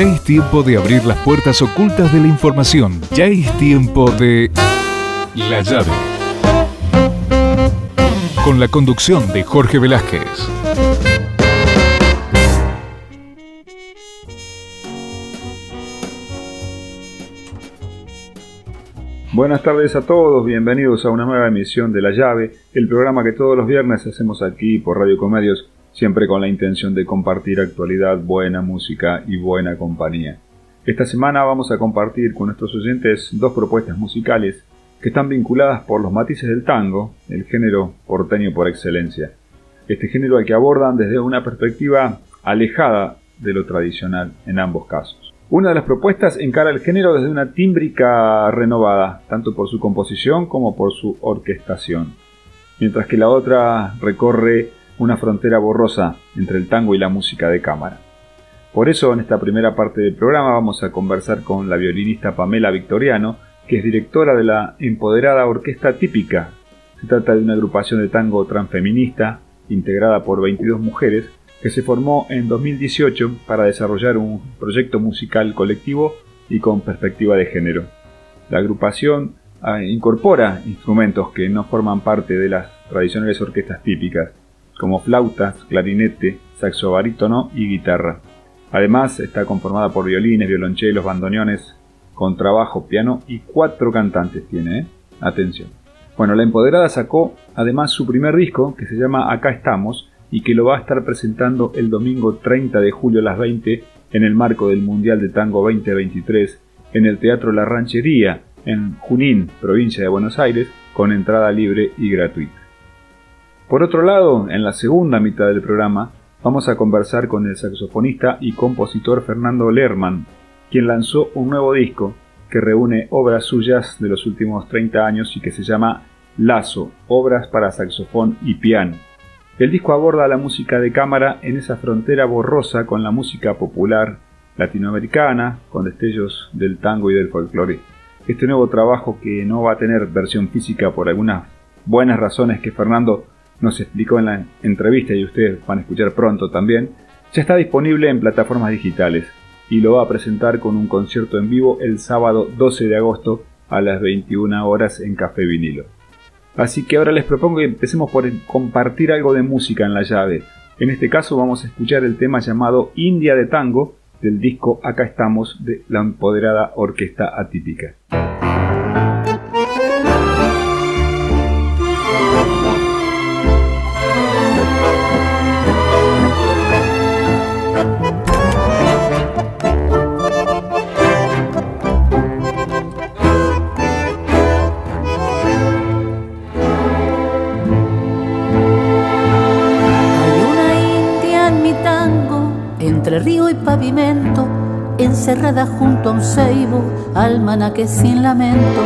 Ya es tiempo de abrir las puertas ocultas de la información. Ya es tiempo de... La llave. Con la conducción de Jorge Velázquez. Buenas tardes a todos, bienvenidos a una nueva emisión de La Llave, el programa que todos los viernes hacemos aquí por Radio Comedios, siempre con la intención de compartir actualidad, buena música y buena compañía. Esta semana vamos a compartir con nuestros oyentes dos propuestas musicales que están vinculadas por los matices del tango, el género porteño por excelencia. Este género al que abordan desde una perspectiva alejada de lo tradicional en ambos casos. Una de las propuestas encara el género desde una tímbrica renovada, tanto por su composición como por su orquestación, mientras que la otra recorre una frontera borrosa entre el tango y la música de cámara. Por eso, en esta primera parte del programa vamos a conversar con la violinista Pamela Victoriano, que es directora de la empoderada Orquesta Típica. Se trata de una agrupación de tango transfeminista, integrada por 22 mujeres, que se formó en 2018 para desarrollar un proyecto musical colectivo y con perspectiva de género. La agrupación ah, incorpora instrumentos que no forman parte de las tradicionales orquestas típicas, como flautas, clarinete, saxo barítono y guitarra. Además, está conformada por violines, violonchelos, bandoneones, contrabajo, piano y cuatro cantantes tiene, ¿eh? Atención. Bueno, la Empoderada sacó además su primer disco, que se llama Acá estamos, y que lo va a estar presentando el domingo 30 de julio a las 20 en el marco del Mundial de Tango 2023 en el Teatro La Ranchería en Junín, provincia de Buenos Aires, con entrada libre y gratuita. Por otro lado, en la segunda mitad del programa, vamos a conversar con el saxofonista y compositor Fernando Lerman, quien lanzó un nuevo disco que reúne obras suyas de los últimos 30 años y que se llama Lazo, obras para saxofón y piano el disco aborda la música de cámara en esa frontera borrosa con la música popular latinoamericana, con destellos del tango y del folclore. Este nuevo trabajo, que no va a tener versión física por algunas buenas razones que Fernando nos explicó en la entrevista y ustedes van a escuchar pronto también, ya está disponible en plataformas digitales y lo va a presentar con un concierto en vivo el sábado 12 de agosto a las 21 horas en Café Vinilo. Así que ahora les propongo que empecemos por compartir algo de música en la llave. En este caso vamos a escuchar el tema llamado India de Tango del disco Acá estamos de la empoderada Orquesta Atípica. Pavimento, encerrada junto a un ceibo, que sin lamento.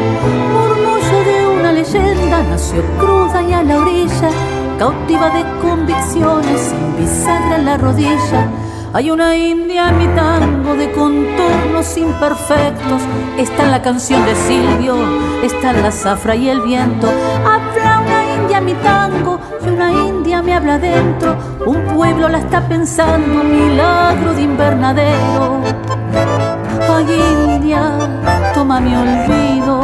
Murmullo de una leyenda, nació cruda y a la orilla, cautiva de convicciones, sin bisagra en la rodilla. Hay una india mi tango de contornos imperfectos. Está en la canción de Silvio, está en la zafra y el viento. Habla una india mi tango una india me habla dentro. Un pueblo la está pensando, milagro de invernadero. Ay India, toma mi olvido,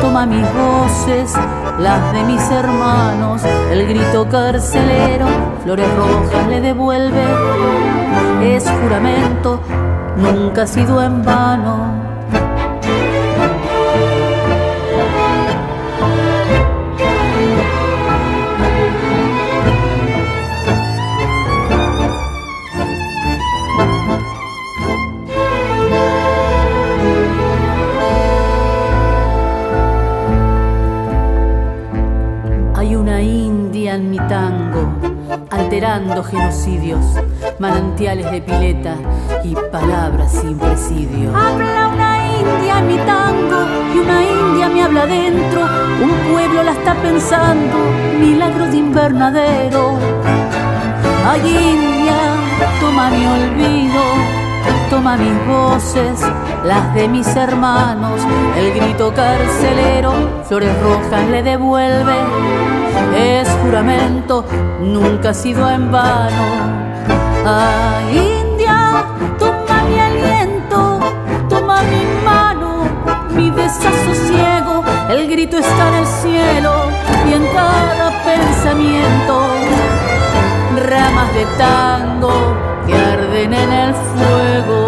toma mis voces, las de mis hermanos, el grito carcelero, flores rojas le devuelve, es juramento, nunca ha sido en vano genocidios, manantiales de pileta y palabras sin presidio. Habla una india mi tango y una india me habla dentro, un pueblo la está pensando, milagro de invernadero. Ay india, toma mi olvido, toma mis voces, las de mis hermanos, el grito carcelero, flores rojas le devuelve es juramento, nunca ha sido en vano. Ah, India, toma mi aliento, toma mi mano, mi desasosiego, el grito está en el cielo y en cada pensamiento. Ramas de tango que arden en el fuego.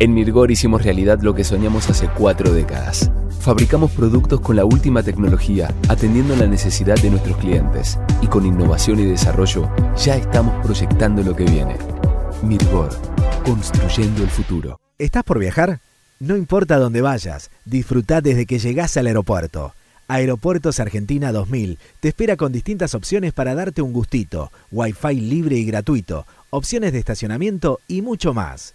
En Mirgor hicimos realidad lo que soñamos hace cuatro décadas. Fabricamos productos con la última tecnología, atendiendo la necesidad de nuestros clientes. Y con innovación y desarrollo, ya estamos proyectando lo que viene. Mirgor, construyendo el futuro. ¿Estás por viajar? No importa dónde vayas, disfruta desde que llegás al aeropuerto. Aeropuertos Argentina 2000 te espera con distintas opciones para darte un gustito, wifi libre y gratuito, opciones de estacionamiento y mucho más.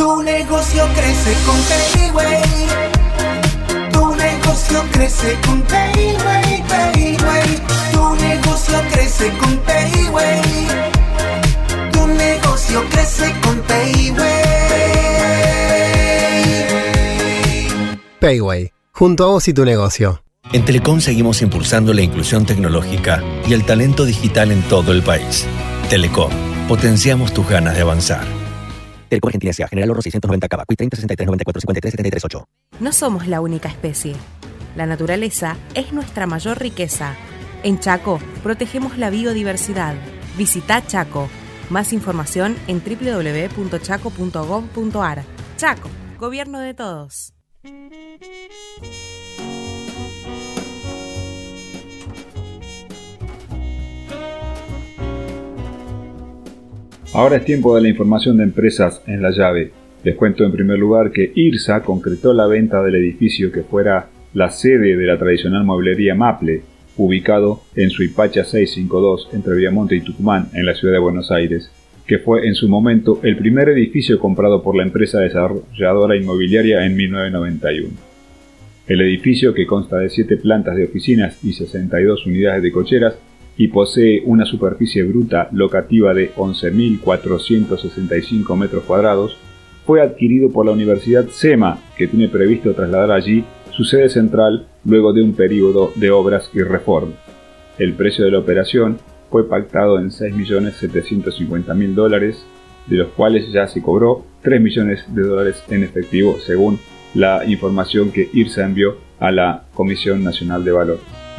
Tu negocio crece con Payway. Tu negocio crece con Payway, Payway. Tu negocio crece con Payway. Tu negocio crece con Payway. Payway, junto a vos y tu negocio. En Telecom seguimos impulsando la inclusión tecnológica y el talento digital en todo el país. Telecom, potenciamos tus ganas de avanzar. Telecom Argentina. General Oro 690 Cava. Cuit 30 63 94 53 73 8. No somos la única especie. La naturaleza es nuestra mayor riqueza. En Chaco, protegemos la biodiversidad. Visita Chaco. Más información en www.chaco.gov.ar. Chaco, gobierno de todos. Ahora es tiempo de la información de empresas en la llave. Les cuento en primer lugar que IRSA concretó la venta del edificio que fuera la sede de la tradicional mueblería Maple, ubicado en Suipacha 652 entre Viamonte y Tucumán, en la ciudad de Buenos Aires, que fue en su momento el primer edificio comprado por la empresa desarrolladora inmobiliaria en 1991. El edificio, que consta de 7 plantas de oficinas y 62 unidades de cocheras, y posee una superficie bruta locativa de 11.465 metros cuadrados, fue adquirido por la Universidad SEMA, que tiene previsto trasladar allí su sede central luego de un periodo de obras y reformas. El precio de la operación fue pactado en 6.750.000 dólares, de los cuales ya se cobró 3 millones de dólares en efectivo, según la información que IRSA envió a la Comisión Nacional de Valores.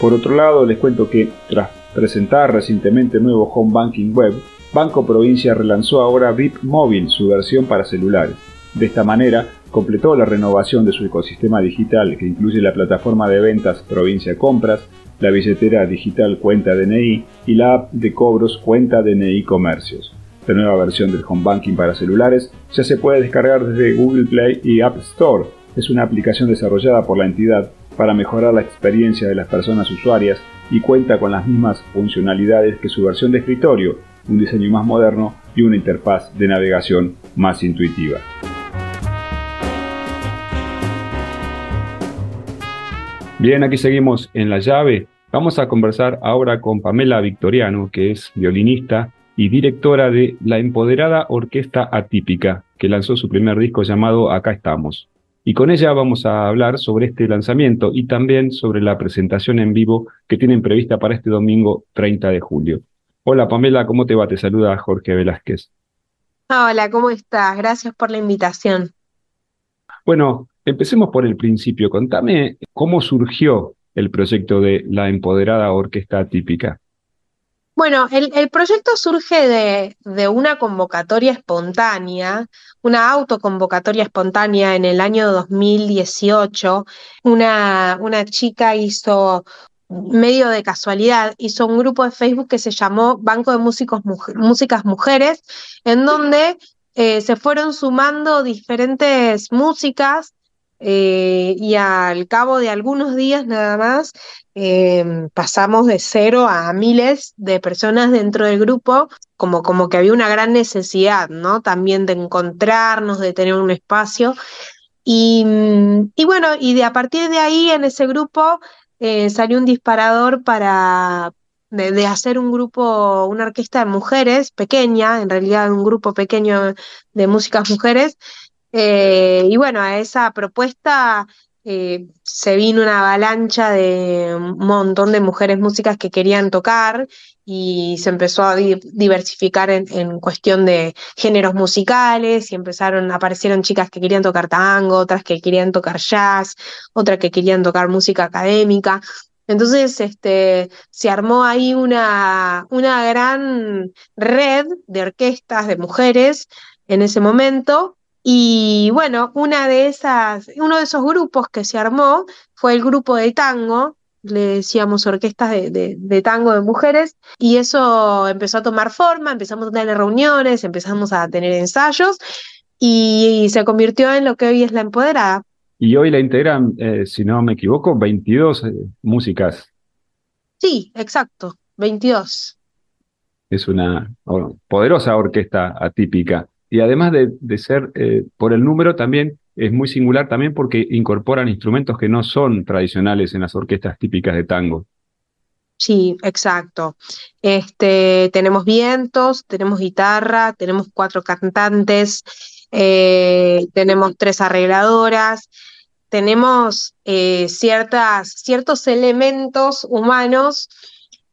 Por otro lado, les cuento que tras presentar recientemente nuevo Home Banking Web, Banco Provincia relanzó ahora VIP Móvil, su versión para celulares. De esta manera, completó la renovación de su ecosistema digital que incluye la plataforma de ventas Provincia Compras, la billetera digital Cuenta DNI y la app de cobros Cuenta DNI Comercios. La nueva versión del Home Banking para celulares ya se puede descargar desde Google Play y App Store. Es una aplicación desarrollada por la entidad para mejorar la experiencia de las personas usuarias y cuenta con las mismas funcionalidades que su versión de escritorio, un diseño más moderno y una interfaz de navegación más intuitiva. Bien, aquí seguimos en la llave. Vamos a conversar ahora con Pamela Victoriano, que es violinista y directora de la empoderada Orquesta Atípica, que lanzó su primer disco llamado Acá estamos. Y con ella vamos a hablar sobre este lanzamiento y también sobre la presentación en vivo que tienen prevista para este domingo 30 de julio. Hola Pamela, ¿cómo te va? Te saluda Jorge Velázquez. Hola, ¿cómo estás? Gracias por la invitación. Bueno, empecemos por el principio. Contame cómo surgió el proyecto de la empoderada orquesta típica. Bueno, el, proyecto surge de, de una convocatoria espontánea, una autoconvocatoria espontánea en el año 2018. Una, una chica hizo medio de casualidad, hizo un grupo de Facebook que se llamó Banco de Músicos Músicas Mujeres, en donde eh, se fueron sumando diferentes músicas eh, y al cabo de algunos días nada más eh, pasamos de cero a miles de personas dentro del grupo, como, como que había una gran necesidad, ¿no? También de encontrarnos, de tener un espacio. Y, y bueno, y de a partir de ahí en ese grupo eh, salió un disparador para de, hacer un grupo, una orquesta de mujeres pequeña, en realidad un grupo pequeño de músicas mujeres. Eh, y bueno, a esa propuesta eh, se vino una avalancha de un montón de mujeres músicas que querían tocar y se empezó a diversificar en, cuestión de géneros musicales y empezaron, aparecieron chicas que querían tocar tango, otras que querían tocar jazz, otras que querían tocar música académica. Entonces, este, se armó ahí una, una gran red de orquestas de mujeres en ese momento. Y bueno, una de esas, uno de esos grupos que se armó fue el grupo de tango, le decíamos orquestas de, tango de mujeres, y eso empezó a tomar forma, empezamos a tener reuniones, empezamos a tener ensayos, y, se convirtió en lo que hoy es la empoderada. Y hoy la integran, eh, si no me equivoco, 22 eh, músicas. Sí, exacto, 22. Es una poderosa orquesta atípica. Y además de, ser eh, por el número, también es muy singular también porque incorporan instrumentos que no son tradicionales en las orquestas típicas de tango. Sí, exacto. Este, tenemos vientos, tenemos guitarra, tenemos cuatro cantantes, eh, tenemos tres arregladoras, tenemos eh, ciertas, ciertos elementos humanos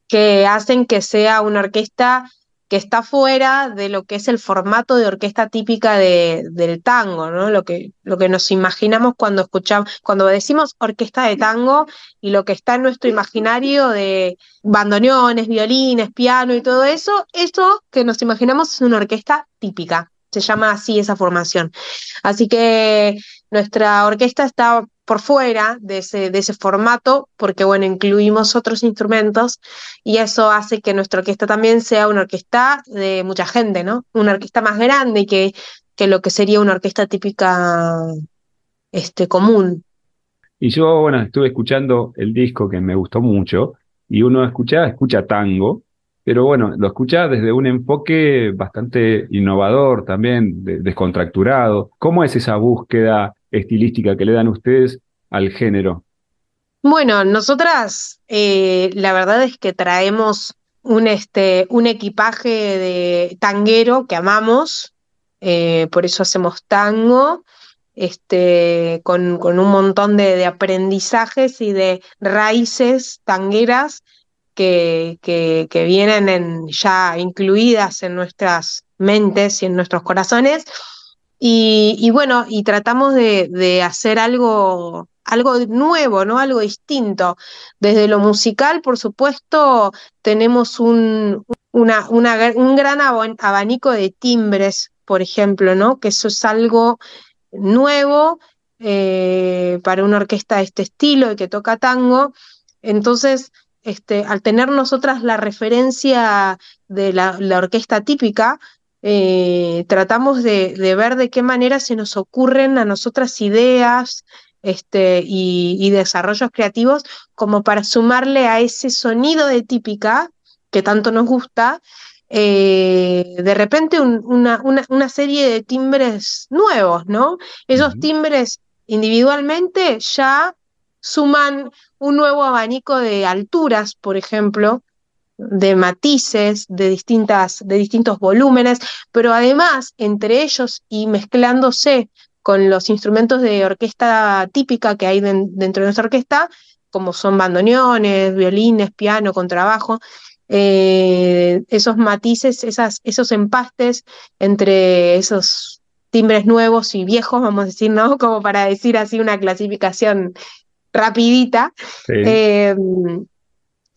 que hacen que sea una orquesta que está fuera de lo que es el formato de orquesta típica de, del tango, ¿no? Lo que, lo que nos imaginamos cuando escuchamos, cuando decimos orquesta de tango y lo que está en nuestro imaginario de bandoneones, violines, piano y todo eso, eso que nos imaginamos es una orquesta típica. Se llama así esa formación. Así que nuestra orquesta está por fuera de ese, de ese formato, porque bueno, incluimos otros instrumentos y eso hace que nuestra orquesta también sea una orquesta de mucha gente, ¿no? Una orquesta más grande que, que lo que sería una orquesta típica este, común. Y yo, bueno, estuve escuchando el disco que me gustó mucho y uno escucha, escucha tango, pero bueno, lo escucha desde un enfoque bastante innovador también, descontracturado. ¿Cómo es esa búsqueda estilística que le dan ustedes al género? Bueno, nosotras eh, la verdad es que traemos un, este, un equipaje de tanguero que amamos, eh, por eso hacemos tango, este, con, con un montón de, aprendizajes y de raíces tangueras que, que, vienen en, ya incluidas en nuestras mentes y en nuestros corazones y, bueno, y tratamos de, hacer algo, algo nuevo, ¿no? Algo distinto. Desde lo musical, por supuesto, tenemos un, una, un gran abanico de timbres, por ejemplo, ¿no? Que eso es algo nuevo eh, para una orquesta de este estilo y que toca tango. Entonces, este, al tener nosotras la referencia de la, la orquesta típica, eh, tratamos de, ver de qué manera se nos ocurren a nosotras ideas este, y, desarrollos creativos como para sumarle a ese sonido de típica que tanto nos gusta, eh, de repente una, una, serie de timbres nuevos, ¿no? Esos timbres individualmente ya suman un nuevo abanico de alturas, por ejemplo, de matices, de, distintas, de distintos volúmenes, pero además entre ellos y mezclándose con los instrumentos de orquesta típica que hay dentro de nuestra orquesta, como son bandoneones, violines, piano, contrabajo, eh, esos matices, esas, esos empastes entre esos timbres nuevos y viejos, vamos a decir, ¿no? Como para decir así una clasificación rapidita. Eh,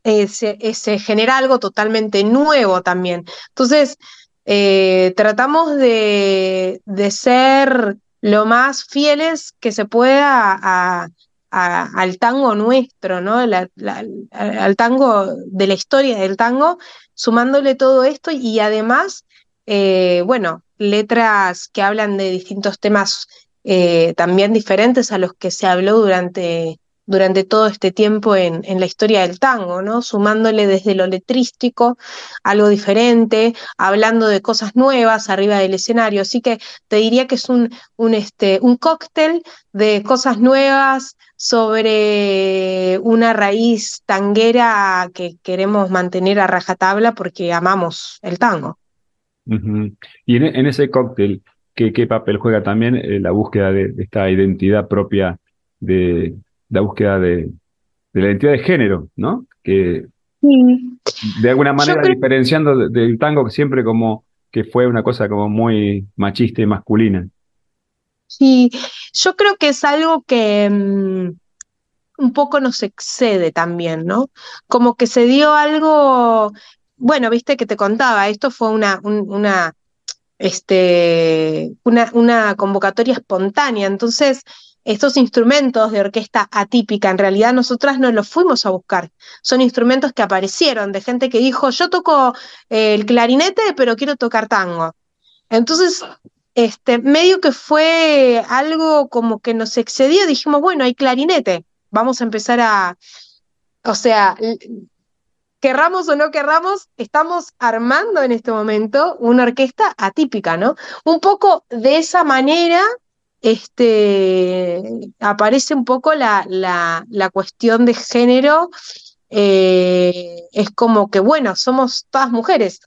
eh, se, genera algo totalmente nuevo también. Entonces, tratamos de, ser lo más fieles que se pueda al tango nuestro, ¿no? al tango de la historia del tango, sumándole todo esto y además, bueno, letras que hablan de distintos temas eh, también diferentes a los que se habló durante, durante todo este tiempo en, en, la historia del tango, ¿no? Sumándole desde lo letrístico algo diferente, hablando de cosas nuevas arriba del escenario. Así que te diría que es un, un, este, un cóctel de cosas nuevas sobre una raíz tanguera que queremos mantener a rajatabla porque amamos el tango. Y en, ese cóctel, ¿qué, ¿qué, papel juega también eh, la búsqueda de, esta identidad propia, de la búsqueda de, la identidad de género, ¿no? Que de alguna manera diferenciando del tango que siempre como que fue una cosa como muy machista y masculina. Sí, yo creo que es algo que mm, un poco nos excede también, ¿no? Como que se dio algo bueno, viste que te contaba, esto fue una, una, este, una, una convocatoria espontánea, entonces estos instrumentos de orquesta atípica, en realidad nosotras no los fuimos a buscar, son instrumentos que aparecieron de gente que dijo, yo toco eh, el clarinete, pero quiero tocar tango. Entonces, este, medio que fue algo como que nos excedió, dijimos, bueno, hay clarinete, vamos a empezar a, o sea, querramos o no querramos, estamos armando en este momento una orquesta atípica, ¿no? Un poco de esa manera este, aparece un poco la, la, cuestión de género. Eh, es como que, bueno, somos todas mujeres.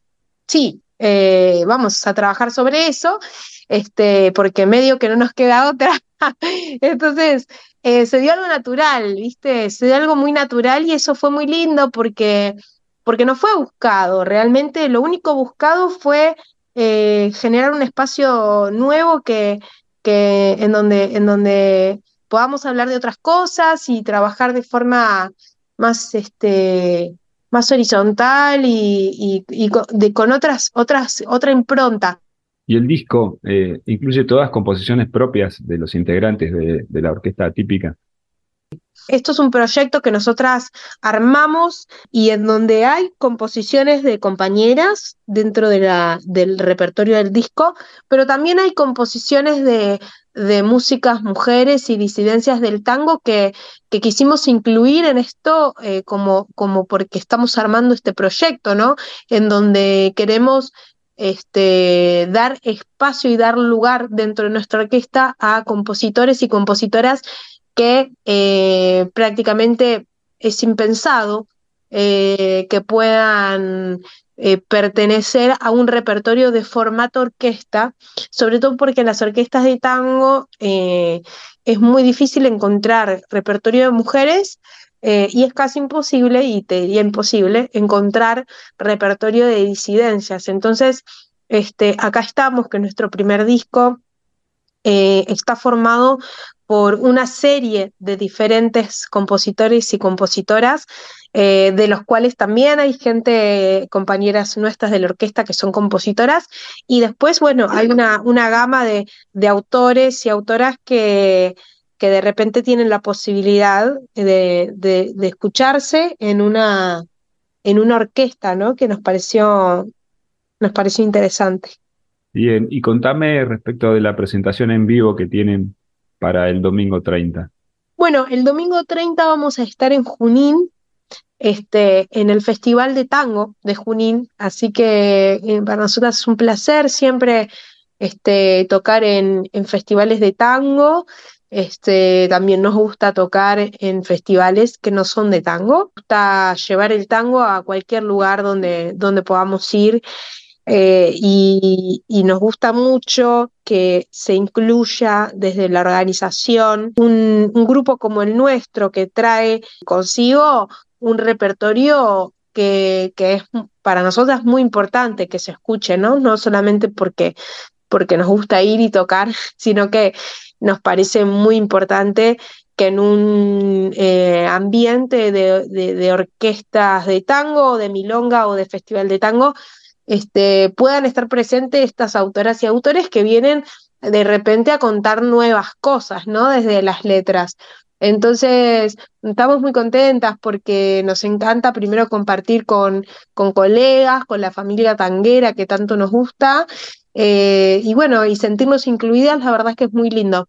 Sí, eh, vamos a trabajar sobre eso, este, porque medio que no nos queda otra. Entonces, eh, se dio algo natural, ¿viste? Se dio algo muy natural y eso fue muy lindo porque, porque no fue buscado, realmente lo único buscado fue generar un espacio nuevo que, que en, donde, en donde podamos hablar de otras cosas y trabajar de forma más, este, más horizontal y, con otras, otras, otra impronta. Y el disco eh, incluye todas composiciones propias de los integrantes de, la orquesta típica. Esto es un proyecto que nosotras armamos y en donde hay composiciones de compañeras dentro de la, del repertorio del disco, pero también hay composiciones de, de músicas mujeres y disidencias del tango que, que quisimos incluir en esto eh, como, como porque estamos armando este proyecto, ¿no? En donde queremos este, dar espacio y dar lugar dentro de nuestra orquesta a compositores y compositoras que eh, prácticamente es impensado eh, que puedan eh, pertenecer a un repertorio de formato orquesta, sobre todo porque en las orquestas de tango es muy difícil encontrar repertorio de mujeres y es casi imposible, y te diría imposible, encontrar repertorio de disidencias. Entonces, este, acá estamos, que nuestro primer disco está formado por una serie de diferentes compositores y compositoras, eh, de los cuales también hay gente, compañeras nuestras de la orquesta que son compositoras, y después, bueno, hay una, una gama de, de autores y autoras que, que de repente tienen la posibilidad de, escucharse en una, en una orquesta, ¿no? Que nos pareció, nos pareció interesante. Bien, y contame respecto de la presentación en vivo que tienen para el domingo 30. Bueno, el domingo 30 vamos a estar en Junín, este, en el Festival de Tango de Junín, así que eh, para nosotros es un placer siempre este, tocar en, en festivales de tango este, también nos gusta tocar en festivales que no son de tango. Nos gusta llevar el tango a cualquier lugar donde, donde podamos ir. Eh, y, nos gusta mucho que se incluya desde la organización un, grupo como el nuestro que trae consigo un repertorio que, que, es para nosotras muy importante que se escuche, ¿no? No solamente porque, porque nos gusta ir y tocar, sino que nos parece muy importante que en un eh, ambiente de, de- de orquestas de tango, de milonga o de festival de tango, este, puedan estar presentes estas autoras y autores que vienen de repente a contar nuevas cosas, ¿no? Desde las letras. Entonces, estamos muy contentas porque nos encanta primero compartir con, con colegas, con la familia tanguera que tanto nos gusta, eh, y bueno, y sentirnos incluidas, la verdad es que es muy lindo.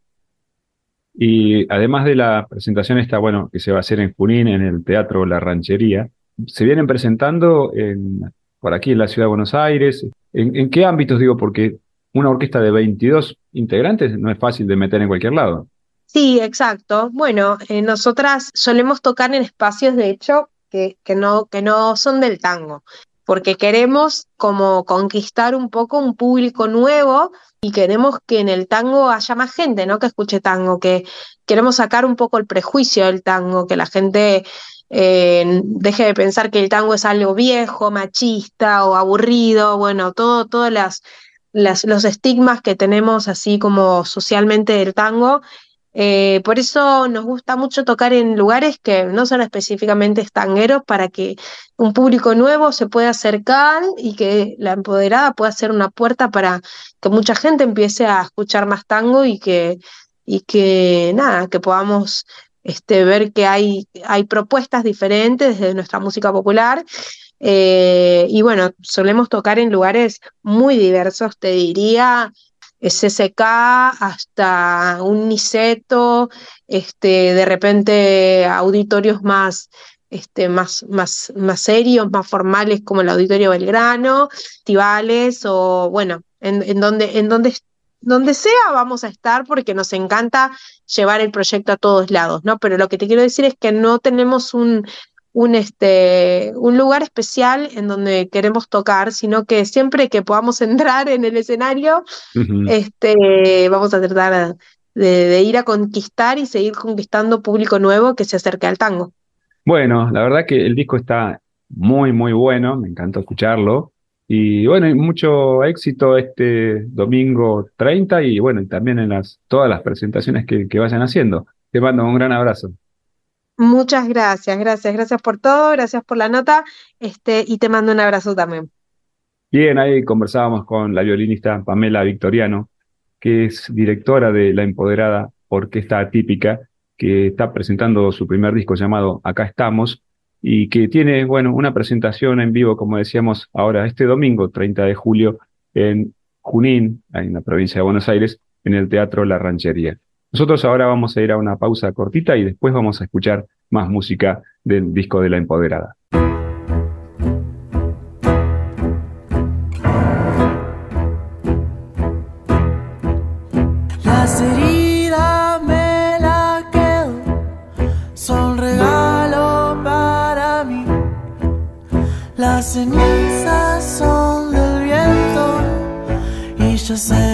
Y además de la presentación esta, bueno, que se va a hacer en Junín, en el Teatro La Ranchería, se vienen presentando en, por aquí en la Ciudad de Buenos Aires. ¿En, qué ámbitos digo? Porque una orquesta de 22 integrantes no es fácil de meter en cualquier lado. Sí, exacto. Bueno, eh, nosotras solemos tocar en espacios, de hecho, que, que no, que no son del tango, porque queremos como conquistar un poco un público nuevo y queremos que en el tango haya más gente, ¿no? Que escuche tango, que queremos sacar un poco el prejuicio del tango, que la gente deje de pensar que el tango es algo viejo, machista o aburrido, bueno, todo, los estigmas que tenemos así como socialmente del tango. Eh, por eso nos gusta mucho tocar en lugares que no son específicamente tangueros para que un público nuevo se pueda acercar y que la empoderada pueda ser una puerta para que mucha gente empiece a escuchar más tango y que, y que nada, que podamos este, ver que hay, hay propuestas diferentes desde nuestra música popular. Eh, y bueno, solemos tocar en lugares muy diversos, te diría, SSK hasta un Niceto, este, de repente auditorios más, este, más, más, más serios, más formales como el Auditorio Belgrano, festivales o bueno, en, en donde, en donde, donde sea vamos a estar porque nos encanta llevar el proyecto a todos lados, ¿no? Pero lo que te quiero decir es que no tenemos un, un, este, un lugar especial en donde queremos tocar, sino que siempre que podamos entrar en el escenario, este, vamos a tratar de, de ir a conquistar y seguir conquistando público nuevo que se acerque al tango. Bueno, la verdad que el disco está muy, muy bueno, me encantó escucharlo. Y bueno, mucho éxito este domingo 30 y bueno, y también en las, todas las presentaciones que, que vayan haciendo. Te mando un gran abrazo. Muchas gracias, gracias, gracias por todo, gracias por la nota, este, y te mando un abrazo también. Bien, ahí conversábamos con la violinista Pamela Victoriano, que es directora de la empoderada Orquesta Atípica, que está presentando su primer disco llamado Acá estamos, y que tiene, bueno, una presentación en vivo, como decíamos ahora, este domingo, 30 de julio, en Junín, en la provincia de Buenos Aires, en el Teatro La Ranchería. Nosotros ahora vamos a ir a una pausa cortita y después vamos a escuchar más música del disco de la empoderada. Cenizas son del viento y ya se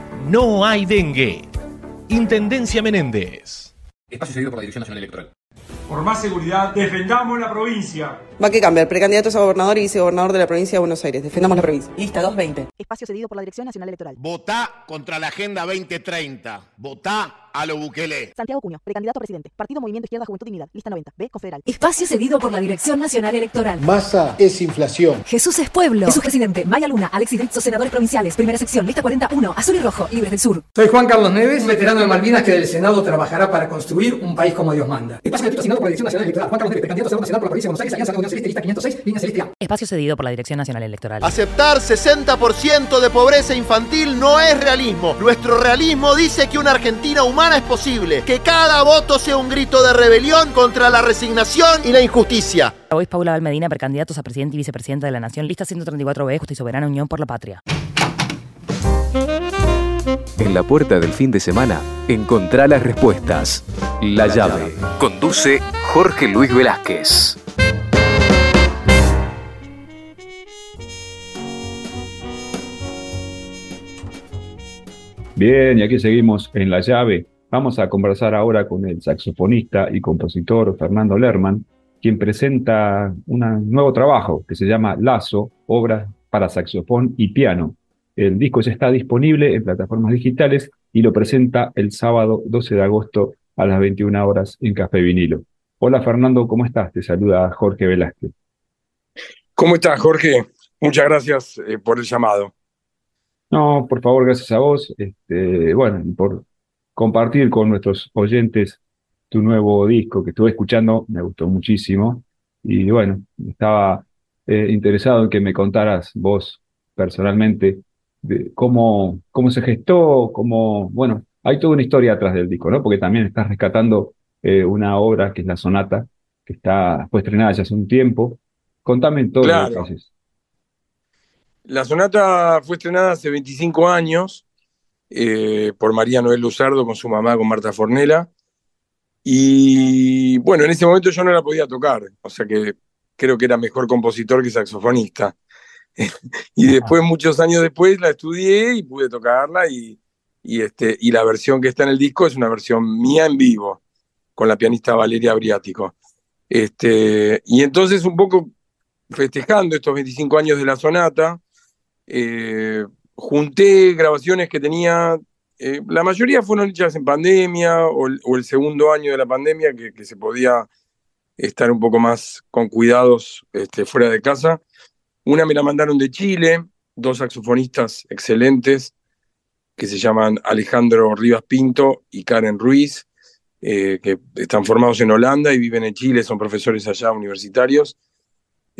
no hay dengue. Intendencia Menéndez. Espacio cedido por la Dirección Nacional Electoral. Por más seguridad, defendamos la provincia. Va que cambiar, precandidatos a gobernador y vicegobernador de la provincia de Buenos Aires. Defendamos la provincia. Lista 220. Espacio cedido por la Dirección Nacional Electoral. Votá contra la Agenda 2030. Votá a lo Bukele. Santiago Cuño, precandidato a presidente. Partido Movimiento Izquierda Juventud Dignidad. Lista 90. B. Confederal. Espacio cedido por la Dirección Nacional Electoral. Masa es inflación. Jesús es pueblo. Jesús presidente. Maya Luna. Alexis Rizzo, senadores provinciales. Primera sección. Lista 41. Azul y rojo. Libres del Sur. Soy Juan Carlos Neves, veterano de Malvinas que del Senado trabajará para construir un país como Dios manda. Espacio cedido por la Dirección Nacional Electoral. Juan Carlos Neves, precandidato a senador nacional por la provincia de Buenos Aires, Alianza Unión Celeste, lista 506, línea celeste A. Espacio cedido por la Dirección Nacional Electoral. Aceptar 60% de pobreza infantil no es realismo. Nuestro realismo dice que una Argentina humana es posible, que cada voto sea un grito de rebelión contra la resignación y la injusticia. Hoy es Paula Valmedina, precandidatos a presidente y vicepresidenta de la Nación. Lista 134B, Justa y Soberana Unión por la Patria. En la puerta del fin de semana, encontrá las respuestas. La llave. Conduce Jorge Luis Velázquez. Bien, y aquí seguimos en La Llave. Vamos a conversar ahora con el saxofonista y compositor Fernando Lerman, quien presenta un nuevo trabajo que se llama Lazo, obra para saxofón y piano. El disco ya está disponible en plataformas digitales y lo presenta el sábado 12 de agosto a las 21 horas en Café Vinilo. Hola Fernando, ¿cómo estás? Te saluda Jorge Velázquez. ¿Cómo estás, Jorge? Muchas gracias eh, por el llamado. No, por favor, gracias a vos. Este, bueno, por compartir con nuestros oyentes tu nuevo disco que estuve escuchando, me gustó muchísimo. Y bueno, estaba eh, interesado en que me contaras vos personalmente de cómo, cómo se gestó, cómo, bueno, hay toda una historia atrás del disco, ¿no? Porque también estás rescatando eh, una obra que es La Sonata, que está, fue estrenada ya hace un tiempo. Contame todos los Claro. detalles. La sonata fue estrenada hace 25 años eh, por María Noel Luzardo con su mamá, con Marta Fornela. Y bueno, en ese momento yo no la podía tocar, o sea que creo que era mejor compositor que saxofonista. y después, muchos años después, la estudié y pude tocarla y, y, este, y la versión que está en el disco es una versión mía en vivo, con la pianista Valeria Briático. Este, y entonces un poco festejando estos 25 años de la sonata, eh, junté grabaciones que tenía, eh, la mayoría fueron hechas en pandemia o, el- segundo año de la pandemia, que, que se podía estar un poco más con cuidados este, fuera de casa. Una me la mandaron de Chile, dos saxofonistas excelentes que se llaman Alejandro Rivas Pinto y Karen Ruiz, eh, que están formados en Holanda y viven en Chile, son profesores allá universitarios.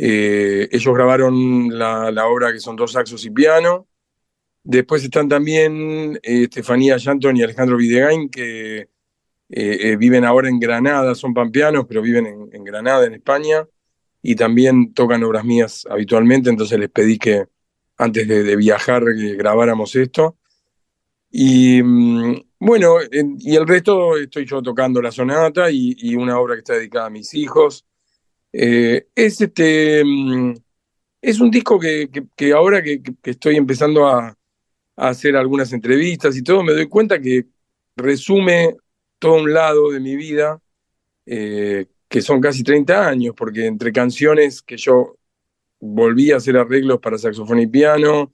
Eh, ellos grabaron la, obra que son dos saxos y piano. Después están también eh, Estefanía Yanton y Alejandro Videgain, que eh, viven ahora en Granada, son pampeanos, pero viven en, Granada, en España, y también tocan obras mías habitualmente, entonces les pedí que antes de, viajar grabáramos esto. Y mm, bueno, en- y el resto estoy yo tocando la sonata y una obra que está dedicada a mis hijos. Eh, es este mm, es un disco que, ahora que, estoy empezando a, hacer algunas entrevistas y todo, me doy cuenta que resume todo un lado de mi vida, eh, que son casi 30 años, porque entre canciones que yo volví a hacer arreglos para saxofón y piano,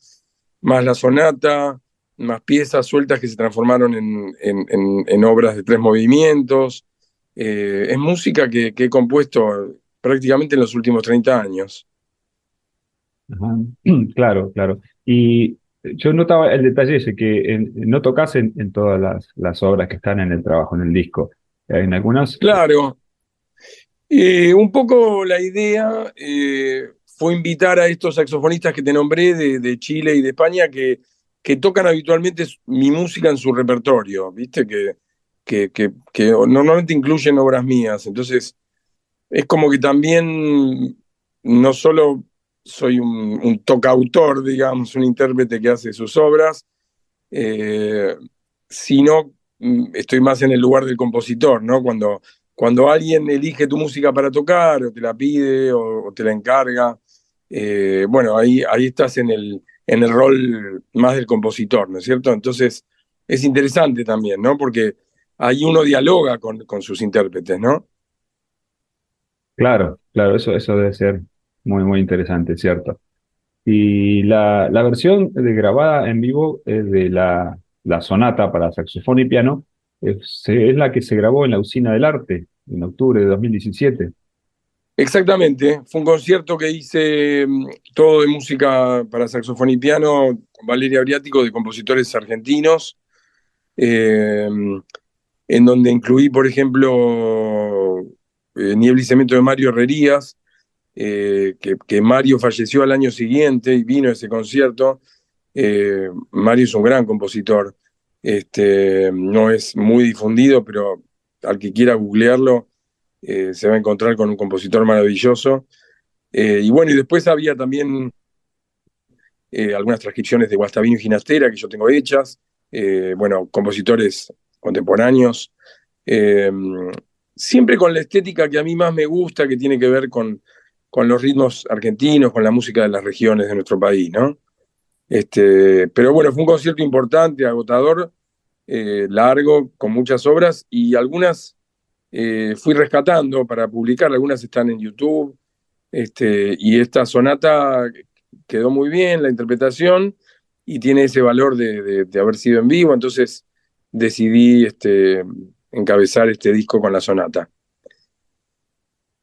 más la sonata, más piezas sueltas que se transformaron en obras de tres movimientos. Eh, es música que, que he compuesto prácticamente en los últimos 30 años. Ajá. Claro, claro. Y yo notaba el detalle ese, que en- no tocas en, en todas las, las obras que están en el trabajo, en el disco. En algunas, Claro. Eh, un poco la idea eh, fue invitar a estos saxofonistas que te nombré de, de Chile y de España que, que tocan habitualmente mi música en su repertorio, ¿viste? Que, que, que, que normalmente incluyen obras mías. Entonces, es como que también no solo soy un, tocautor, digamos, un intérprete que hace sus obras, eh, sino mm, estoy más en el lugar del compositor, ¿no? Cuando, cuando alguien elige tu música para tocar, o te la pide, o, o te la encarga, eh, bueno, ahí, ahí estás en el, en el rol más del compositor, ¿no es cierto? Entonces, es interesante también, ¿no? Porque ahí uno dialoga con, con sus intérpretes, ¿no? Claro, claro, eso, eso debe ser muy, muy interesante, ¿cierto? Y la, la versión de grabada en vivo eh, de la, la sonata para saxofón y piano es, la que se grabó en la Usina del Arte en octubre de 2017. Exactamente, fue un concierto que hice mm, todo de música para saxofón y piano con Valeria Briático de compositores argentinos, eh, en donde incluí, por ejemplo, eh, Niebla y Cemento de Mario Herrerías, eh, que, Mario falleció al año siguiente y vino a ese concierto. Eh, Mario es un gran compositor, este, no es muy difundido, pero al que quiera googlearlo se va a encontrar con un compositor maravilloso. Y bueno, y después había también algunas transcripciones de Guastavino y Ginastera que yo tengo hechas, bueno, compositores contemporáneos, siempre con la estética que a mí más me gusta, que tiene que ver con, con los ritmos argentinos, con la música de las regiones de nuestro país, ¿no? Este, pero bueno, fue un concierto importante, agotador, eh, largo, con muchas obras y algunas eh, fui rescatando para publicar, algunas están en YouTube, este, y esta sonata quedó muy bien, la interpretación, y tiene ese valor de, de- de haber sido en vivo, entonces decidí este, encabezar este disco con la sonata.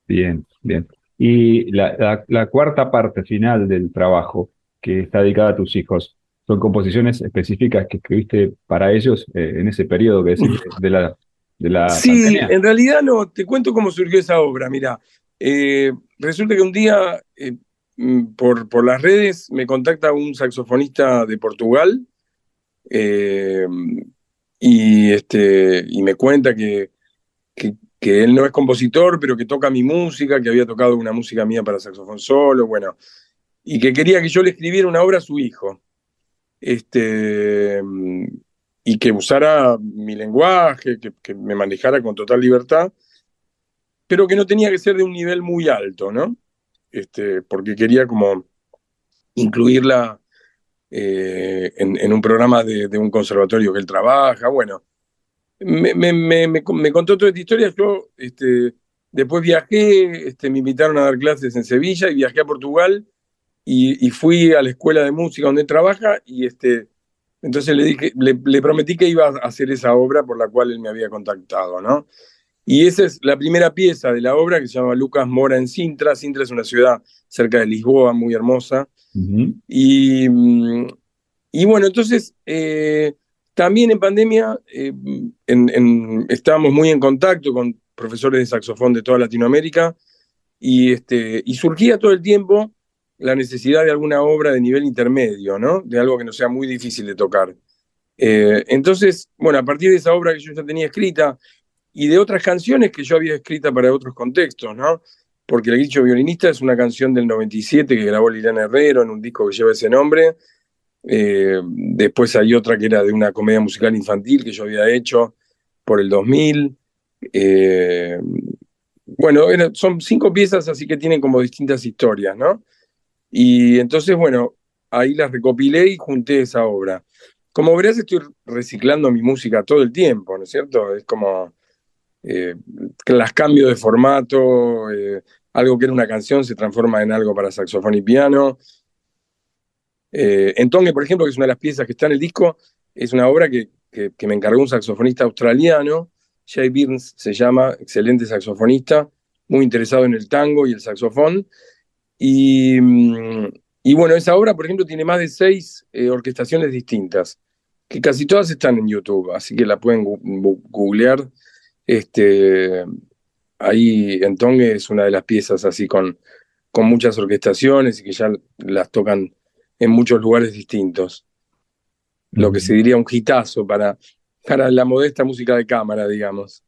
Bien, bien. Y la, la- la cuarta parte final del trabajo, que está dedicada a tus hijos, ¿son composiciones específicas que escribiste para ellos eh, en ese periodo que decís de la, de la Sí, pandemia? en realidad no, te cuento cómo surgió esa obra. Mira, eh, resulta que un día eh, mm, por, por las redes me contacta un saxofonista de Portugal eh, y, este, y me cuenta que, que, él no es compositor, pero que toca mi música, que había tocado una música mía para saxofón solo, bueno, y que quería que yo le escribiera una obra a su hijo. Este, y que usara mi lenguaje, que, que me manejara con total libertad, pero que no tenía que ser de un nivel muy alto, ¿no? este, porque quería como incluirla eh, en, en un programa de, de un conservatorio que él trabaja. Bueno, me, me, me, me, contó toda esta historia. Yo este, después viajé, este, me invitaron a dar clases en Sevilla y viajé a Portugal y, y fui a la escuela de música donde trabaja y este, entonces le, dije, le, le prometí que iba a hacer esa obra por la cual él me había contactado, ¿no? Y esa es la primera pieza de la obra que se llama Lucas Mora en Sintra. Sintra es una ciudad cerca de Lisboa, muy hermosa. Y, mm, y bueno, entonces eh, también en pandemia eh, estábamos muy en contacto con profesores de saxofón de toda Latinoamérica y, este, y surgía todo el tiempo la necesidad de alguna obra de nivel intermedio, ¿no? De algo que no sea muy difícil de tocar. Eh, entonces, bueno, a partir de esa obra que yo ya tenía escrita y de otras canciones que yo había escrita para otros contextos, ¿no? Porque El Grillo Violinista es una canción del 97 que grabó Liliana Herrero en un disco que lleva ese nombre. Eh, después hay otra que era de una comedia musical infantil que yo había hecho por el 2000. Eh, bueno, son cinco piezas, así que tienen como distintas historias, ¿no? Y entonces, bueno, ahí las recopilé y junté esa obra. Como verás, estoy reciclando mi música todo el tiempo, ¿no es cierto? Es como eh, las cambio de formato, eh, algo que era una canción se transforma en algo para saxofón y piano. Eh, Entongue, por ejemplo, que es una de las piezas que está en el disco, es una obra que, que- me encargó un saxofonista australiano, Jay Burns se llama, excelente saxofonista, muy interesado en el tango y el saxofón. Y, mm, bueno, esa obra, por ejemplo, tiene más de seis eh, orquestaciones distintas, que casi todas están en YouTube, así que la pueden googlear. Este, ahí en Tongue es una de las piezas así con, con muchas orquestaciones y que ya las tocan en muchos lugares distintos. Lo que se diría un hitazo para, para la modesta música de cámara, digamos.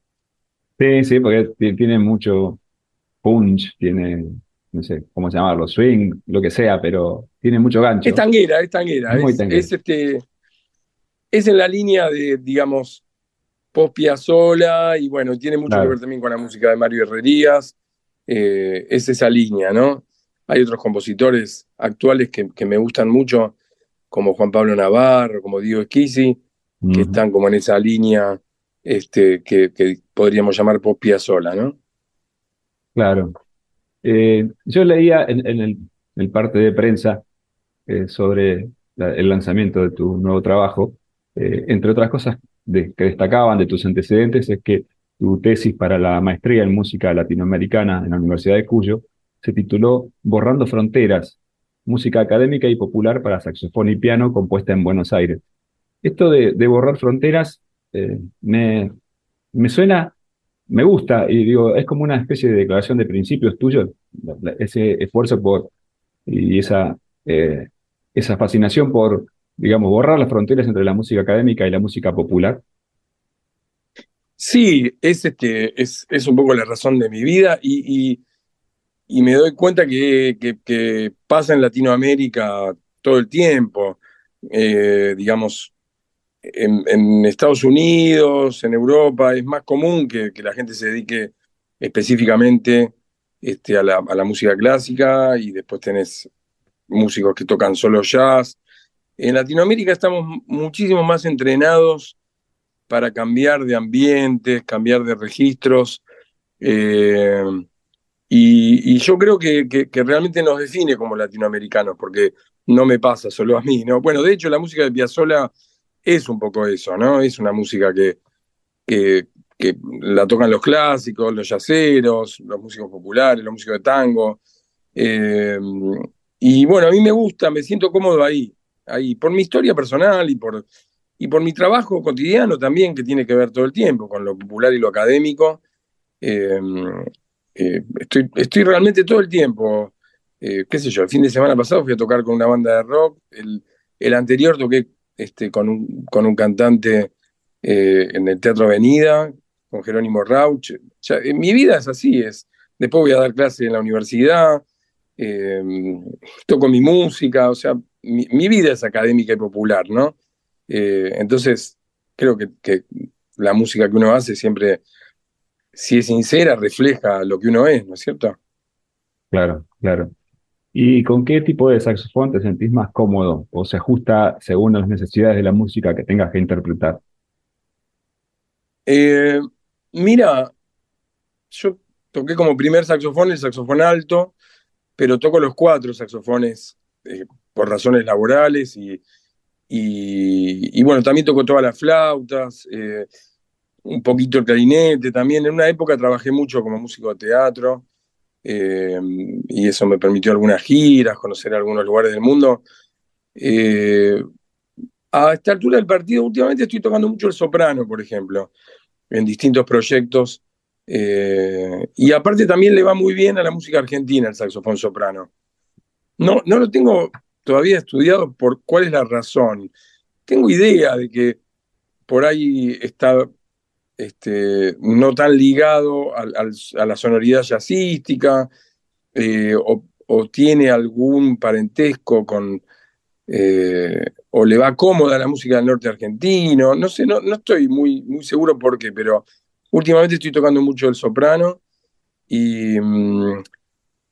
Sí, sí, porque ti- tiene mucho punch, tiene, no sé cómo llamarlo, swing, lo que sea, pero tiene mucho gancho. Es tanguera, es tanguera. Es muy Es, tanguera. es, este, es en la línea de, digamos, Piazzolla y bueno, tiene mucho Claro. que ver también con la música de Mario Herrerías. eh, es esa línea, ¿no? Hay otros compositores actuales que, que me gustan mucho, como Juan Pablo Navarro, como Diego Esquisi, que están como en esa línea este, que, que podríamos llamar post Piazzolla, ¿no? Claro. Eh, yo leía en, en el, en el parte de prensa eh, sobre la- el lanzamiento de tu nuevo trabajo, entre otras cosas que destacaban de tus antecedentes, es que tu tesis para la maestría en música latinoamericana en la Universidad de Cuyo se tituló Borrando Fronteras, música académica y popular para saxofón y piano compuesta en Buenos Aires. Esto de, de borrar fronteras eh, me, me suena, me gusta, y digo, es como una especie de declaración de principios tuyos, ese esfuerzo por, y esa, eh, esa fascinación por, digamos, borrar las fronteras entre la música académica y la música popular. Sí, es, este, es, es un poco la razón de mi vida y, y- me doy cuenta que, que- pasa en Latinoamérica todo el tiempo. Eh, digamos, en, en Estados Unidos, en Europa, es más común que, que la gente se dedique específicamente este, a la, a la música clásica y después tenés músicos que tocan solo jazz. En Latinoamérica estamos muchísimo más entrenados para cambiar de ambientes, cambiar de registros. eh, y, yo creo que, realmente nos define como latinoamericanos, porque no me pasa solo a mí, ¿no? Bueno, de hecho, la música de Piazzolla es un poco eso, ¿no? Es una música que la tocan los clásicos, los yaceros, los músicos populares, los músicos de tango. Eh, y bueno, a mí me gusta, me siento cómodo ahí, ahí, por mi historia personal y por, y por mi trabajo cotidiano también, que tiene que ver todo el tiempo con lo popular y lo académico. Eh, eh, estoy, estoy realmente todo el tiempo, eh, qué sé yo, el fin de semana pasado fui a tocar con una banda de rock, el, el anterior toqué este, con, un, con un cantante eh, en el Teatro Avenida, con Jerónimo Rauch. Mi vida es así, es. Después voy a dar clases en la universidad, eh, toco mi música, o sea, mi, mi vida es académica y popular, ¿no? Eh, entonces, creo que, que la música que uno hace siempre, si es sincera, refleja lo que uno es, ¿no es cierto? Claro, claro. ¿Y con qué tipo de saxofón te sentís más cómodo o se ajusta según las necesidades de la música que tengas que interpretar? Eh, mira, yo toqué como primer saxofón el saxofón alto, pero toco los cuatro saxofones eh, por razones laborales y, y, bueno, también toco todas las flautas, eh, un poquito el clarinete también. En una época trabajé mucho como músico de teatro eh, y eso me permitió algunas giras, conocer algunos lugares del mundo. Eh, a esta altura del partido, últimamente estoy tocando mucho el soprano, por ejemplo, en distintos proyectos. Y aparte también le va muy bien a la música argentina el saxofón soprano. No, no lo tengo todavía estudiado por cuál es la razón. Tengo idea de que por ahí está este, no tan ligado a la sonoridad jazzística eh, o, tiene algún parentesco con, eh, o le va cómoda la música del norte argentino, no sé, no, no estoy muy, muy seguro por qué, pero últimamente estoy tocando mucho el soprano y, mm,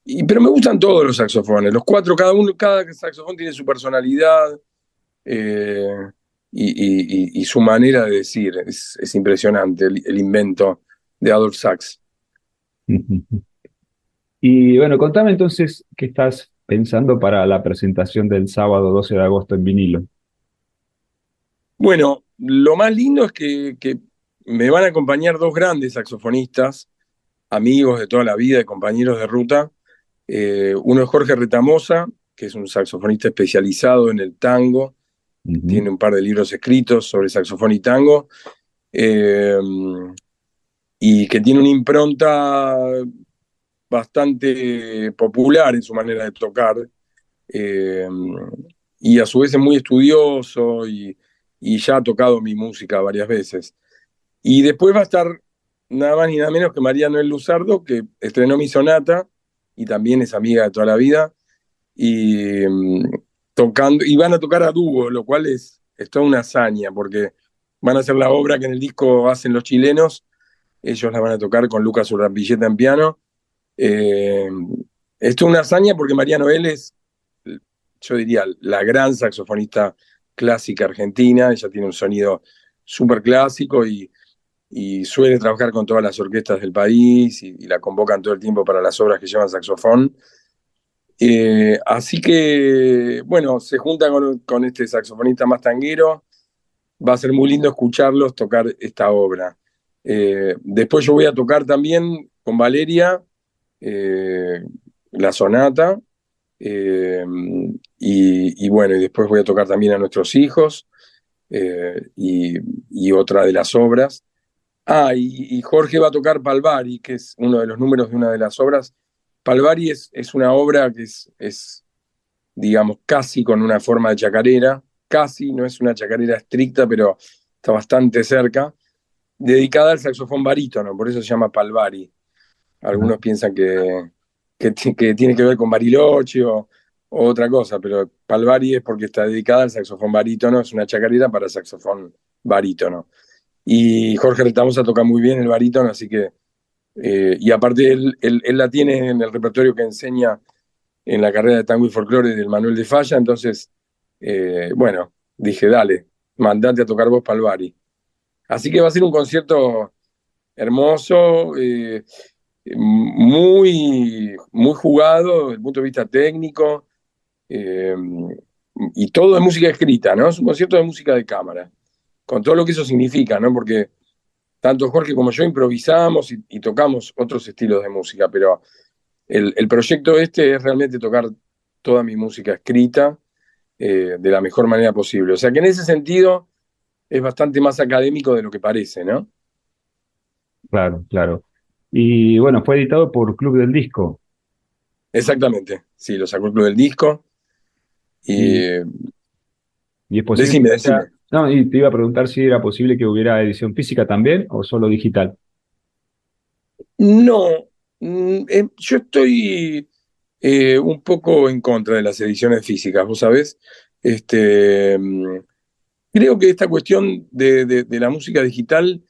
y- pero me gustan todos los saxofones, los cuatro, cada uno, cada saxofón tiene su personalidad eh, y, y- y- y su manera de decir, es, es impresionante el, el invento de Adolf Sachs. Y bueno, contame entonces qué estás pensando para la presentación del sábado 12 de agosto en vinilo. Bueno, lo más lindo es que, que me van a acompañar dos grandes saxofonistas, amigos de toda la vida y compañeros de ruta. Eh, uno es Jorge Retamosa, que es un saxofonista especializado en el tango, tiene un par de libros escritos sobre saxofón y tango, eh, y que tiene una impronta bastante popular en su manera de tocar, eh, y a su vez es muy estudioso y, y ya ha tocado mi música varias veces. Y después va a estar nada más ni nada menos que María Noel Luzardo, que estrenó mi sonata y también es amiga de toda la vida, y mm, tocando, y van a tocar a dúo, lo cual es, es toda una hazaña, porque van a hacer la obra que en el disco hacen los chilenos, ellos la van a tocar con Lucas Urrampilleta en piano. Eh, esto es una hazaña porque María Noel es, yo diría, la gran saxofonista clásica argentina, ella tiene un sonido súper clásico y, y suele trabajar con todas las orquestas del país y, la convocan todo el tiempo para las obras que llevan saxofón. Eh, así que, bueno, se junta con, este saxofonista más tanguero. Va a ser muy lindo escucharlos tocar esta obra. Eh, después yo voy a tocar también con Valeria eh, la sonata. y, bueno, y después voy a tocar también a nuestros hijos y otra de las obras. Ah, y, y Jorge va a tocar Palvari, que es uno de los números de una de las obras. Palvari es, es una obra que es, es, digamos, casi con una forma de chacarera, casi, no es una chacarera estricta, pero está bastante cerca, dedicada al saxofón barítono, por eso se llama Palvari. Algunos piensan que, que tiene que ver con Bariloche o, o otra cosa, pero Palvari es porque está dedicada al saxofón barítono, es una chacarera para saxofón barítono. Y Jorge Retamosa toca muy bien el barítono, así que, eh, y aparte él, él- la tiene en el repertorio que enseña en la carrera de tango y folclore del Manuel de Falla, entonces, eh, bueno, dije, dale, mandate a tocar vos Palvari. Así que va a ser un concierto hermoso, eh, muy, muy jugado desde el punto de vista técnico, y todo de música escrita, ¿no? Es un concierto de música de cámara, con todo lo que eso significa, ¿no? Porque tanto Jorge como yo improvisamos y, y tocamos otros estilos de música, pero el, el proyecto este es realmente tocar toda mi música escrita eh, de la mejor manera posible. O sea que en ese sentido es bastante más académico de lo que parece, ¿no? Claro, claro. Y bueno, fue editado por Club del Disco. Exactamente, sí, lo sacó el Club del Disco. Y, Y es posible Decime, decime. No, y te iba a preguntar si era posible que hubiera edición física también o solo digital. No, mm, eh, yo estoy eh, un poco en contra de las ediciones físicas, vos sabés. Este, mm, creo que esta cuestión de, la música digital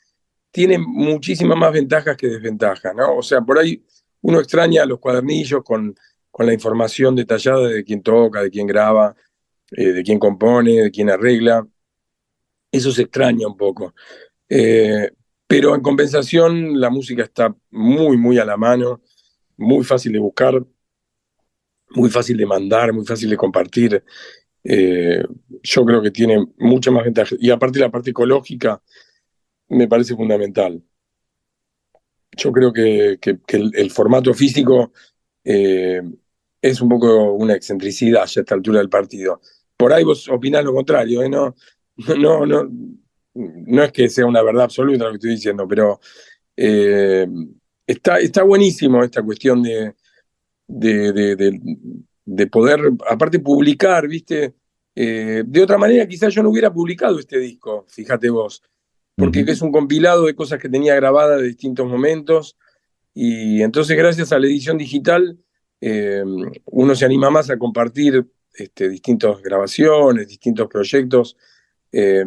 tiene muchísimas más ventajas que desventajas, ¿no? O sea, por ahí uno extraña los cuadernillos con, con la información detallada de quién toca, de quién graba, eh, de quién compone, de quién arregla. Eso se extraña un poco. Eh, pero en compensación, la música está muy, muy a la mano, muy fácil de buscar, muy fácil de mandar, muy fácil de compartir. Eh, yo creo que tiene muchas más ventajas. Y aparte la parte ecológica me parece fundamental. Yo creo que, que- el formato físico eh, es un poco una excentricidad ya a esta altura del partido. Por ahí vos opinás lo contrario, ¿eh? No, no, no, no es que sea una verdad absoluta lo que estoy diciendo, pero eh, está, está buenísimo esta cuestión de, de, de- de- de poder, aparte, publicar, ¿viste? Eh, de otra manera, quizás yo no hubiera publicado este disco, fíjate vos, porque es un compilado de cosas que tenía grabadas de distintos momentos, y entonces, gracias a la edición digital, eh, uno se anima más a compartir este, distintas grabaciones, distintos proyectos. Eh,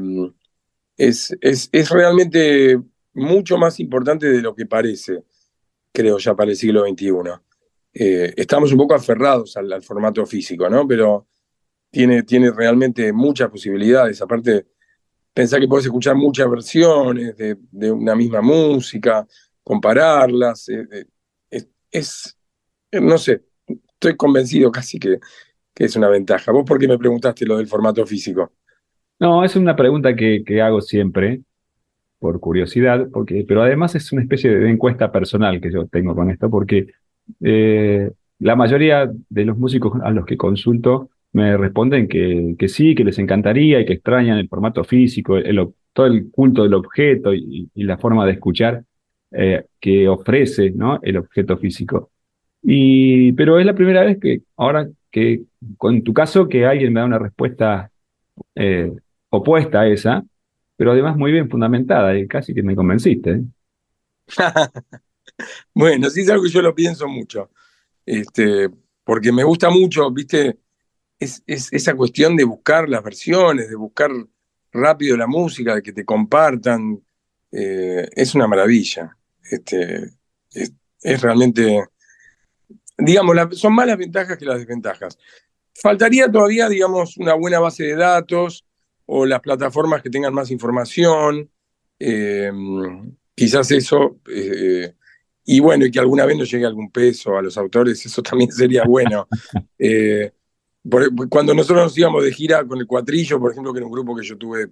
es, es, es realmente mucho más importante de lo que parece, creo ya para el siglo XXI. Eh, estamos un poco aferrados al, formato físico, ¿no? Pero tiene, tiene realmente muchas posibilidades. Aparte, pensar que podés escuchar muchas versiones de, una misma música, compararlas. eh, eh, es, es- no sé, estoy convencido casi que, que es una ventaja. ¿Vos por qué me preguntaste lo del formato físico? No, es una pregunta que, que hago siempre por curiosidad, porque, pero además es una especie de encuesta personal que yo tengo con esto, porque eh, la mayoría de los músicos a los que consulto me responden que, que sí, que les encantaría y que extrañan el formato físico, todo el culto del objeto y, y la forma de escuchar eh, que ofrece, ¿no? el objeto físico. Y, pero es la primera vez que, ahora que, con tu caso, que alguien me da una respuesta eh, opuesta a esa, pero además muy bien fundamentada, y casi que me convenciste. ¿eh? Bueno, sí es algo que yo lo pienso mucho, este, porque me gusta mucho, viste, es, es esa cuestión de buscar las versiones, de buscar rápido la música, de que te compartan, eh, es una maravilla. Este, es, realmente, digamos, son más las ventajas que las desventajas. Faltaría todavía, digamos, una buena base de datos o las plataformas que tengan más información. eh, quizás eso, eh, y bueno, y que alguna vez nos llegue algún peso a los autores, eso también sería bueno. Eh, por- cuando nosotros nos íbamos de gira con el Cuatrillo, por ejemplo, que era un grupo que yo tuve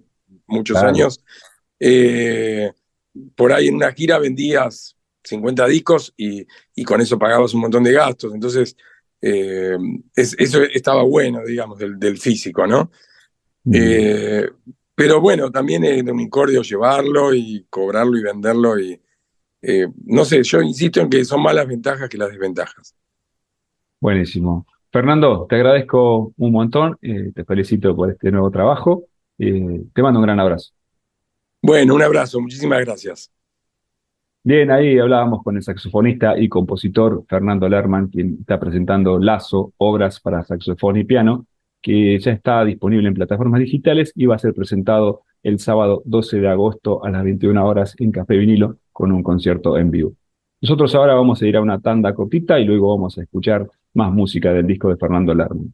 muchos Claro. años, por ahí en una gira vendías 50 discos y, y con eso pagabas un montón de gastos. Entonces, es- eso estaba bueno, digamos, del, del físico, ¿no? Eh, pero bueno, también es de un incordio llevarlo y cobrarlo y venderlo y eh, no sé, yo insisto en que son más las ventajas que las desventajas. Buenísimo. Fernando, te agradezco un montón, eh, te felicito por este nuevo trabajo, te mando un gran abrazo. Bueno, un abrazo, muchísimas gracias. Bien, ahí hablábamos con el saxofonista y compositor Fernando Lerman, quien está presentando Lazo, obras para saxofón y piano, que ya está disponible en plataformas digitales y va a ser presentado el sábado 12 de agosto a las 21 horas en Café Vinilo con un concierto en vivo. Nosotros ahora vamos a ir a una tanda cortita y luego vamos a escuchar más música del disco de Fernando Lerman.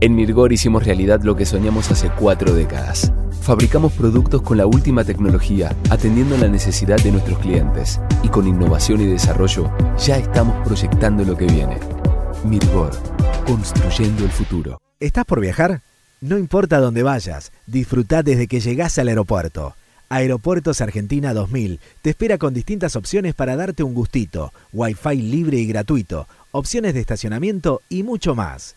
En Mirgor hicimos realidad lo que soñamos hace cuatro décadas. Fabricamos productos con la última tecnología, atendiendo la necesidad de nuestros clientes. Y con innovación y desarrollo, ya estamos proyectando lo que viene. Mirgor, construyendo el futuro. ¿Estás por viajar? No importa dónde vayas, disfruta desde que llegás al aeropuerto. Aeropuertos Argentina 2000 te espera con distintas opciones para darte un gustito, wifi libre y gratuito, opciones de estacionamiento y mucho más.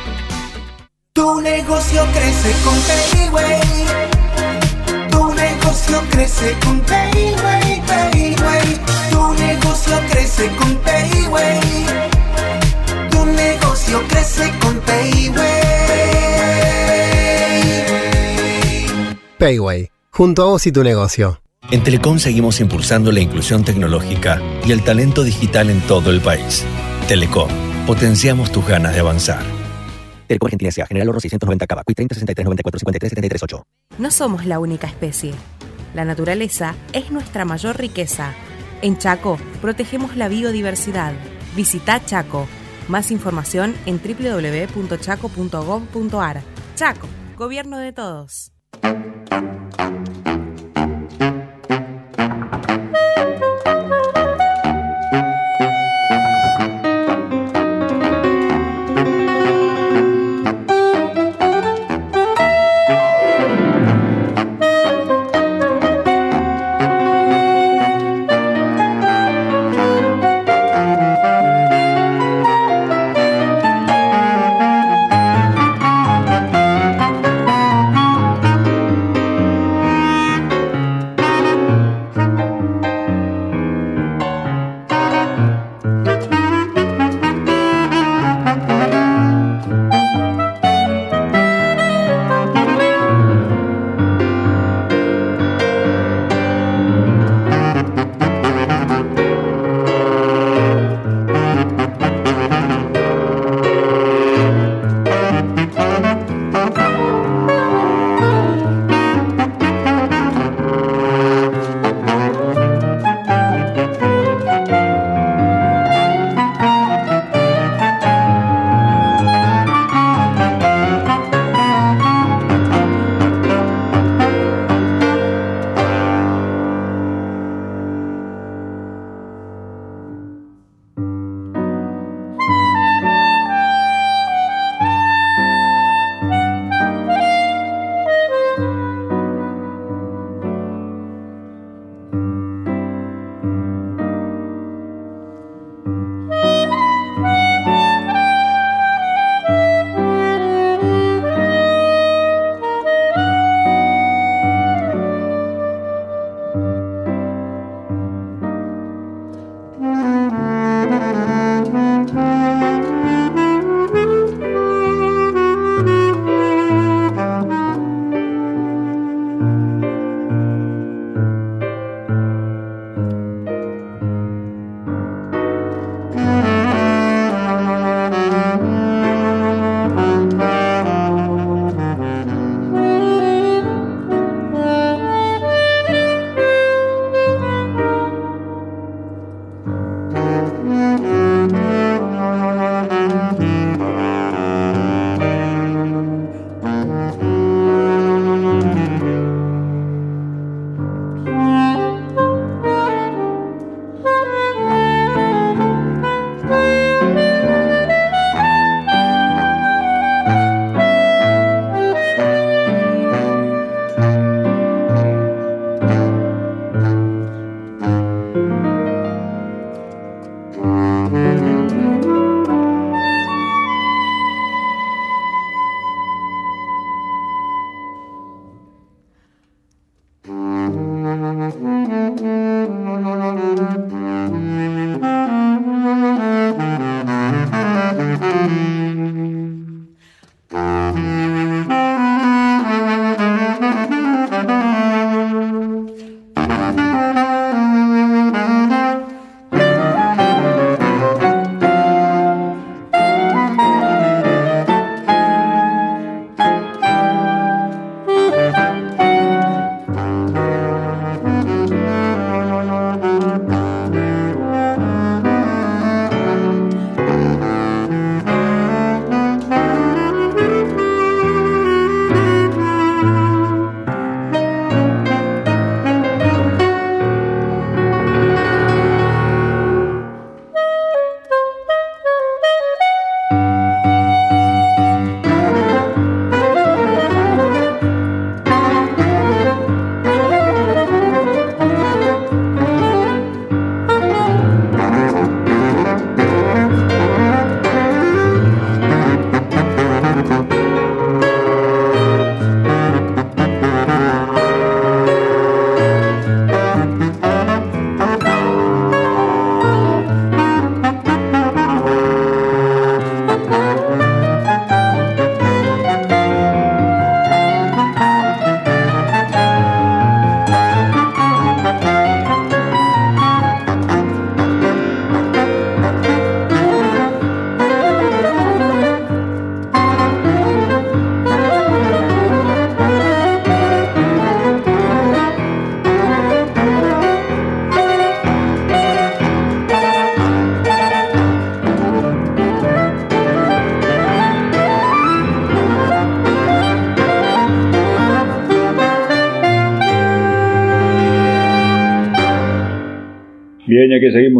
Tu negocio crece con Payway. Tu negocio crece con Payway, Payway. Tu negocio crece con Payway. Tu negocio crece con Payway. Payway, junto a vos y tu negocio. En Telecom seguimos impulsando la inclusión tecnológica y el talento digital en todo el país. Telecom, potenciamos tus ganas de avanzar. Telco Argentina S.A. General Oro 690 Cava. 30 63 94 53 73 8. No somos la única especie. La naturaleza es nuestra mayor riqueza. En Chaco protegemos la biodiversidad. Visita Chaco. Más información en www.chaco.gov.ar. Chaco, gobierno de todos.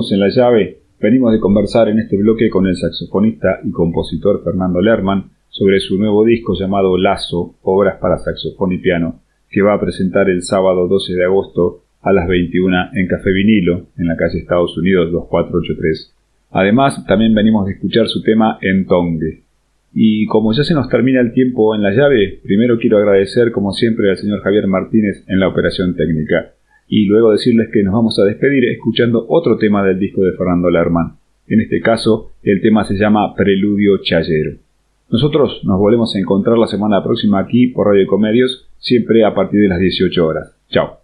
En la llave, venimos de conversar en este bloque con el saxofonista y compositor Fernando Lerman sobre su nuevo disco llamado Lazo, Obras para Saxofón y Piano, que va a presentar el sábado 12 de agosto a las 21 en Café Vinilo, en la calle Estados Unidos 2483. Además, también venimos de escuchar su tema Entongue. Y como ya se nos termina el tiempo en la llave, primero quiero agradecer como siempre al señor Javier Martínez en la operación técnica y luego decirles que nos vamos a despedir escuchando otro tema del disco de Fernando Lerman. En este caso, el tema se llama Preludio Chayero. Nosotros nos volvemos a encontrar la semana próxima aquí por Radio Comedios, siempre a partir de las 18 horas. Chao.